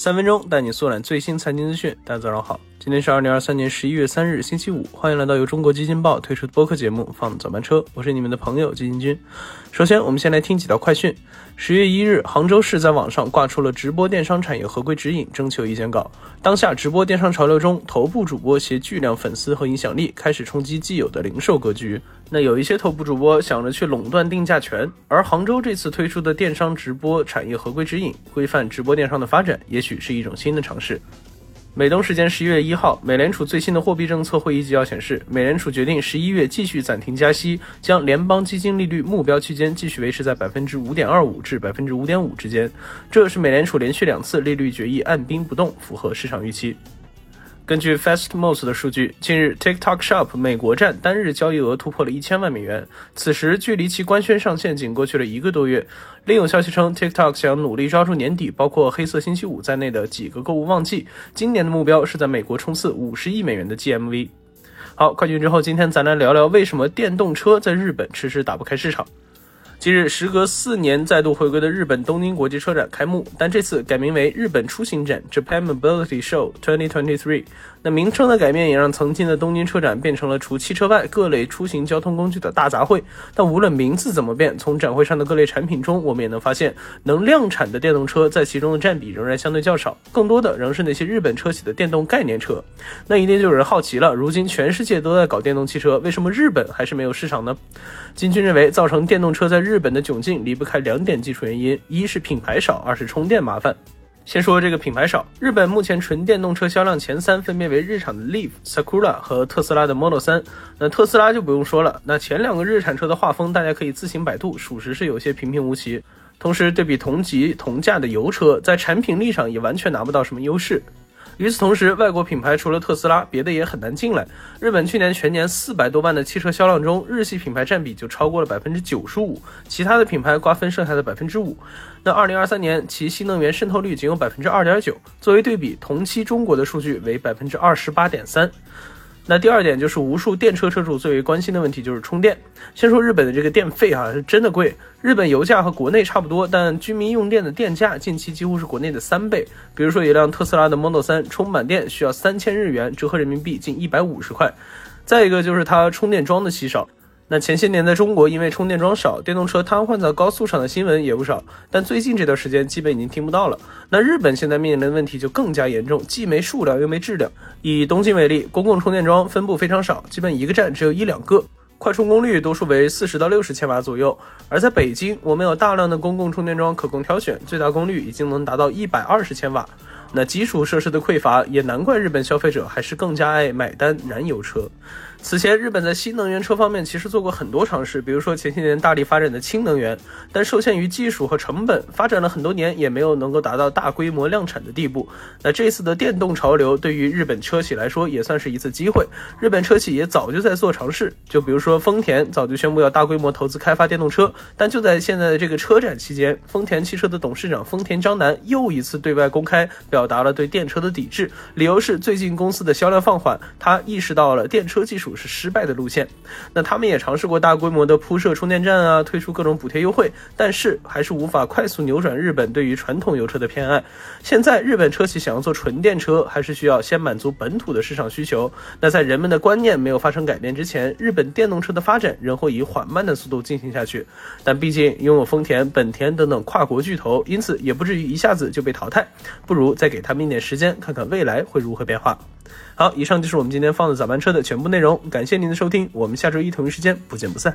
三分钟带你速览最新财经资讯。大家早上好，今天是二零二三年十一月三日，星期五。欢迎来到由中国基金报推出的播客节目《放早班车》，我是你们的朋友基金君。首先，我们先来听几条快讯。十月一日，杭州市在网上挂出了直播电商产业合规指引征求意见稿。当下直播电商潮流中，头部主播携巨量粉丝和影响力，开始冲击既有的零售格局。那有一些头部主播想着去垄断定价权，而杭州这次推出的电商直播产业合规指引，规范直播电商的发展，也许是一种新的尝试。美东时间十一月一号，美联储最新的货币政策会议纪要显示，美联储决定十一月继续暂停加息，将联邦基金利率目标区间继续维持在百分之五点二五至百分之五点五之间。这是美联储连续两次利率决议按兵不动，符合市场预期。根据 Fastmost 的数据，近日 TikTok Shop 美国站单日交易额突破了一千万美元，此时距离其官宣上线仅过去了一个多月。另有消息称，TikTok 想努力抓住年底包括黑色星期五在内的几个购物旺季，今年的目标是在美国冲刺五十亿美元的 GMV。好，快讯之后，今天咱来聊聊为什么电动车在日本迟迟打不开市场。近日，时隔四年再度回归的日本东京国际车展开幕，但这次改名为日本出行展 （Japan Mobility Show 2023）。那名称的改变也让曾经的东京车展变成了除汽车外各类出行交通工具的大杂烩。但无论名字怎么变，从展会上的各类产品中，我们也能发现，能量产的电动车在其中的占比仍然相对较少，更多的仍是那些日本车企的电动概念车。那一定就有人好奇了：如今全世界都在搞电动汽车，为什么日本还是没有市场呢？金军认为，造成电动车在日本的窘境离不开两点基础原因：一是品牌少，二是充电麻烦。先说这个品牌少，日本目前纯电动车销量前三分别为日产的 Leaf、Sakura 和特斯拉的 Model 三。那特斯拉就不用说了，那前两个日产车的画风大家可以自行百度，属实是有些平平无奇。同时对比同级同价的油车，在产品力上也完全拿不到什么优势。与此同时，外国品牌除了特斯拉，别的也很难进来。日本去年全年四百多万的汽车销量中，日系品牌占比就超过了百分之九十五，其他的品牌瓜分剩下的百分之五。那二零二三年其新能源渗透率仅有百分之二点九，作为对比，同期中国的数据为百分之二十八点三。那第二点就是无数电车车主最为关心的问题，就是充电。先说日本的这个电费啊，是真的贵。日本油价和国内差不多，但居民用电的电价近期几乎是国内的三倍。比如说一辆特斯拉的 Model 3充满电需要三千日元，折合人民币近一百五十块。再一个就是它充电桩的稀少。那前些年在中国，因为充电桩少，电动车瘫痪在高速上的新闻也不少。但最近这段时间，基本已经听不到了。那日本现在面临的问题就更加严重，既没数量又没质量。以东京为例，公共充电桩分布非常少，基本一个站只有一两个，快充功率多数为四十到六十千瓦左右。而在北京，我们有大量的公共充电桩可供挑选，最大功率已经能达到一百二十千瓦。那基础设施的匮乏，也难怪日本消费者还是更加爱买单燃油车。此前，日本在新能源车方面其实做过很多尝试，比如说前些年大力发展的氢能源，但受限于技术和成本，发展了很多年也没有能够达到大规模量产的地步。那这次的电动潮流对于日本车企来说也算是一次机会，日本车企也早就在做尝试，就比如说丰田早就宣布要大规模投资开发电动车，但就在现在的这个车展期间，丰田汽车的董事长丰田章男又一次对外公开表达了对电车的抵制，理由是最近公司的销量放缓，他意识到了电车技术。是失败的路线，那他们也尝试过大规模的铺设充电站啊，推出各种补贴优惠，但是还是无法快速扭转日本对于传统油车的偏爱。现在日本车企想要做纯电车，还是需要先满足本土的市场需求。那在人们的观念没有发生改变之前，日本电动车的发展仍会以缓慢的速度进行下去。但毕竟拥有丰田、本田等等跨国巨头，因此也不至于一下子就被淘汰。不如再给他们一点时间，看看未来会如何变化。好，以上就是我们今天放的早班车的全部内容。感谢您的收听，我们下周一同一时间不见不散。